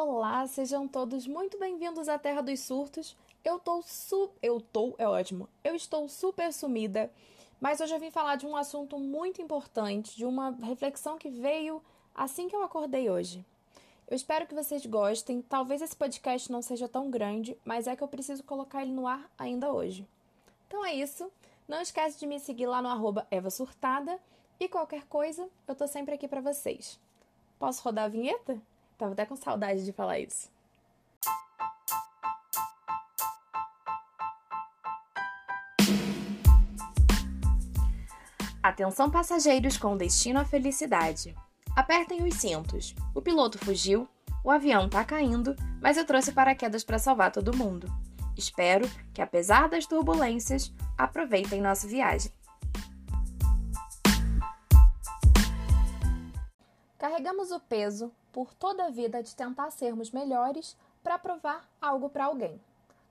Olá, sejam todos muito bem-vindos à Terra dos Surtos. Eu tô su... eu tô, é ótimo. Eu estou super sumida, mas hoje eu vim falar de um assunto muito importante, de uma reflexão que veio assim que eu acordei hoje. Eu espero que vocês gostem. Talvez esse podcast não seja tão grande, mas é que eu preciso colocar ele no ar ainda hoje. Então é isso. Não esquece de me seguir lá no arroba Eva Surtada e qualquer coisa, eu tô sempre aqui para vocês. Posso rodar a vinheta? Tava até com saudade de falar isso. Atenção passageiros com destino à felicidade. Apertem os cintos. O piloto fugiu, o avião tá caindo, mas eu trouxe paraquedas para salvar todo mundo. Espero que, apesar das turbulências, aproveitem nossa viagem. Carregamos o peso por toda a vida de tentar sermos melhores para provar algo para alguém.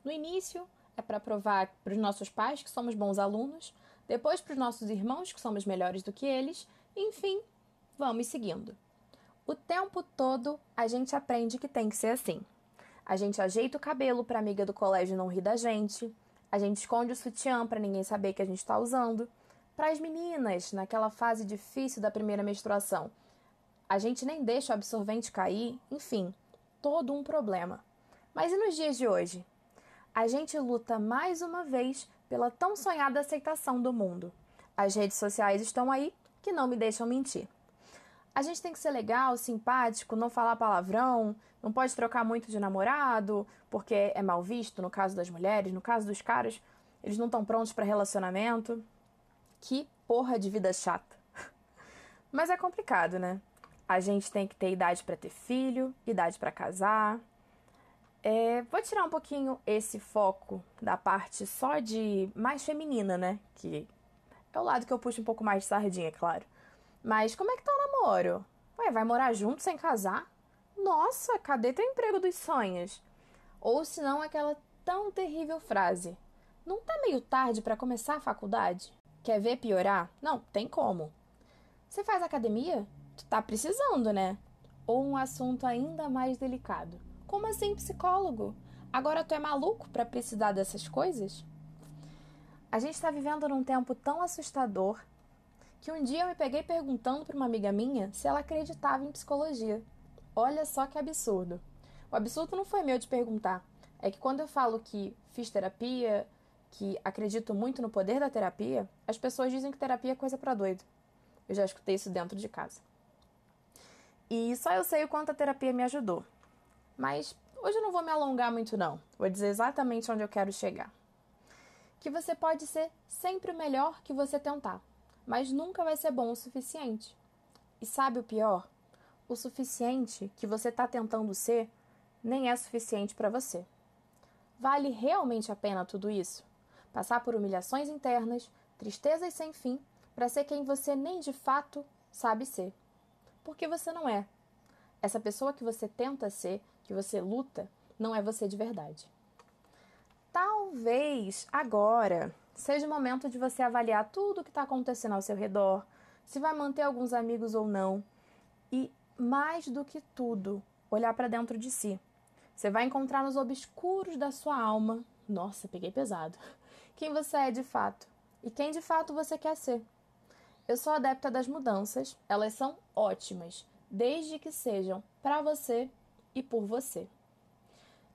No início, é para provar para os nossos pais que somos bons alunos, depois para os nossos irmãos que somos melhores do que eles, enfim, vamos seguindo. O tempo todo a gente aprende que tem que ser assim. A gente ajeita o cabelo para a amiga do colégio não rir da gente, a gente esconde o sutiã para ninguém saber que a gente está usando. Para as meninas, naquela fase difícil da primeira menstruação, a gente nem deixa o absorvente cair, enfim, todo um problema. Mas e nos dias de hoje? A gente luta mais uma vez pela tão sonhada aceitação do mundo. As redes sociais estão aí que não me deixam mentir. A gente tem que ser legal, simpático, não falar palavrão, não pode trocar muito de namorado, porque é mal visto no caso das mulheres, no caso dos caras, eles não estão prontos para relacionamento. Que porra de vida chata. Mas é complicado, né? A gente tem que ter idade para ter filho, idade para casar. É, vou tirar um pouquinho esse foco da parte só de mais feminina, né? Que é o lado que eu puxo um pouco mais de sardinha, é claro. Mas como é que tá o namoro? Ué, vai morar junto sem casar? Nossa, cadê teu emprego dos sonhos? Ou se não, aquela tão terrível frase: Não tá meio tarde para começar a faculdade? Quer ver piorar? Não, tem como. Você faz academia? Tu tá precisando, né? Ou um assunto ainda mais delicado. Como assim, psicólogo? Agora tu é maluco para precisar dessas coisas? A gente está vivendo num tempo tão assustador que um dia eu me peguei perguntando para uma amiga minha se ela acreditava em psicologia. Olha só que absurdo. O absurdo não foi meu de perguntar. É que quando eu falo que fiz terapia, que acredito muito no poder da terapia, as pessoas dizem que terapia é coisa para doido. Eu já escutei isso dentro de casa. E só eu sei o quanto a terapia me ajudou. Mas hoje eu não vou me alongar muito não. Vou dizer exatamente onde eu quero chegar. Que você pode ser sempre o melhor que você tentar, mas nunca vai ser bom o suficiente. E sabe o pior? O suficiente que você está tentando ser nem é suficiente para você. Vale realmente a pena tudo isso? Passar por humilhações internas, tristezas sem fim, para ser quem você nem de fato sabe ser porque você não é. Essa pessoa que você tenta ser, que você luta, não é você de verdade. Talvez agora seja o momento de você avaliar tudo o que está acontecendo ao seu redor, se vai manter alguns amigos ou não, e mais do que tudo, olhar para dentro de si. Você vai encontrar nos obscuros da sua alma, nossa, peguei pesado, quem você é de fato e quem de fato você quer ser. Eu sou adepta das mudanças, elas são ótimas, desde que sejam para você e por você.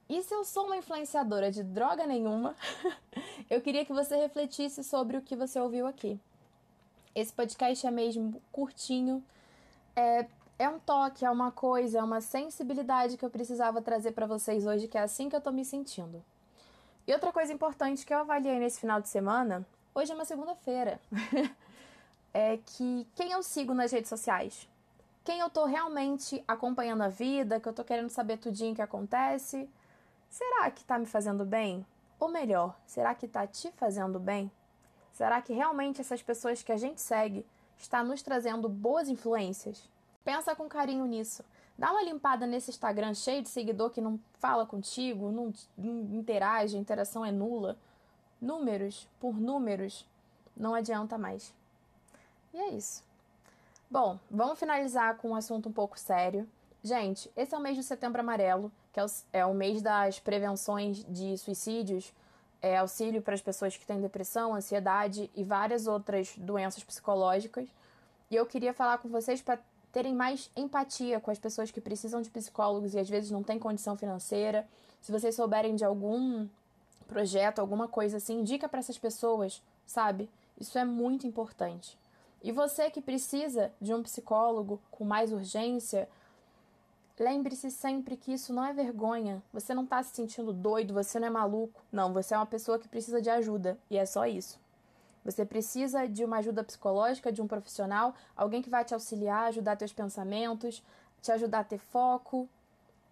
E se eu sou uma influenciadora de droga nenhuma, eu queria que você refletisse sobre o que você ouviu aqui. Esse podcast é mesmo curtinho, é, é um toque, é uma coisa, é uma sensibilidade que eu precisava trazer para vocês hoje, que é assim que eu tô me sentindo. E outra coisa importante que eu avaliei nesse final de semana, hoje é uma segunda-feira. é que quem eu sigo nas redes sociais, quem eu tô realmente acompanhando a vida, que eu tô querendo saber tudinho que acontece, será que tá me fazendo bem? Ou melhor, será que tá te fazendo bem? Será que realmente essas pessoas que a gente segue está nos trazendo boas influências? Pensa com carinho nisso. Dá uma limpada nesse Instagram cheio de seguidor que não fala contigo, não, não interage, a interação é nula. Números por números não adianta mais. E é isso. Bom, vamos finalizar com um assunto um pouco sério. Gente, esse é o mês do Setembro Amarelo, que é o, é o mês das prevenções de suicídios, é auxílio para as pessoas que têm depressão, ansiedade e várias outras doenças psicológicas. E eu queria falar com vocês para terem mais empatia com as pessoas que precisam de psicólogos e às vezes não têm condição financeira. Se vocês souberem de algum projeto, alguma coisa assim, indica para essas pessoas, sabe? Isso é muito importante. E você que precisa de um psicólogo com mais urgência, lembre-se sempre que isso não é vergonha. Você não está se sentindo doido, você não é maluco. Não, você é uma pessoa que precisa de ajuda. E é só isso. Você precisa de uma ajuda psicológica, de um profissional, alguém que vai te auxiliar, ajudar teus pensamentos, te ajudar a ter foco.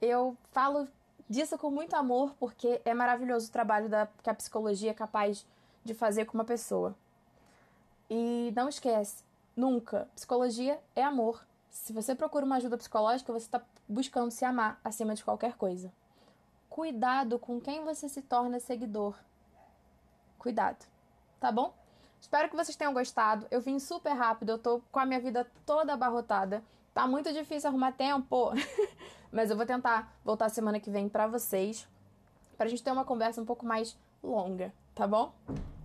Eu falo disso com muito amor porque é maravilhoso o trabalho da, que a psicologia é capaz de fazer com uma pessoa. E não esquece, nunca, psicologia é amor. Se você procura uma ajuda psicológica, você está buscando se amar acima de qualquer coisa. Cuidado com quem você se torna seguidor. Cuidado, tá bom? Espero que vocês tenham gostado. Eu vim super rápido, eu tô com a minha vida toda abarrotada. Tá muito difícil arrumar tempo, mas eu vou tentar voltar semana que vem para vocês, pra gente ter uma conversa um pouco mais longa, tá bom?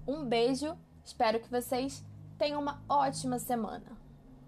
Um beijo, espero que vocês Tenha uma ótima semana!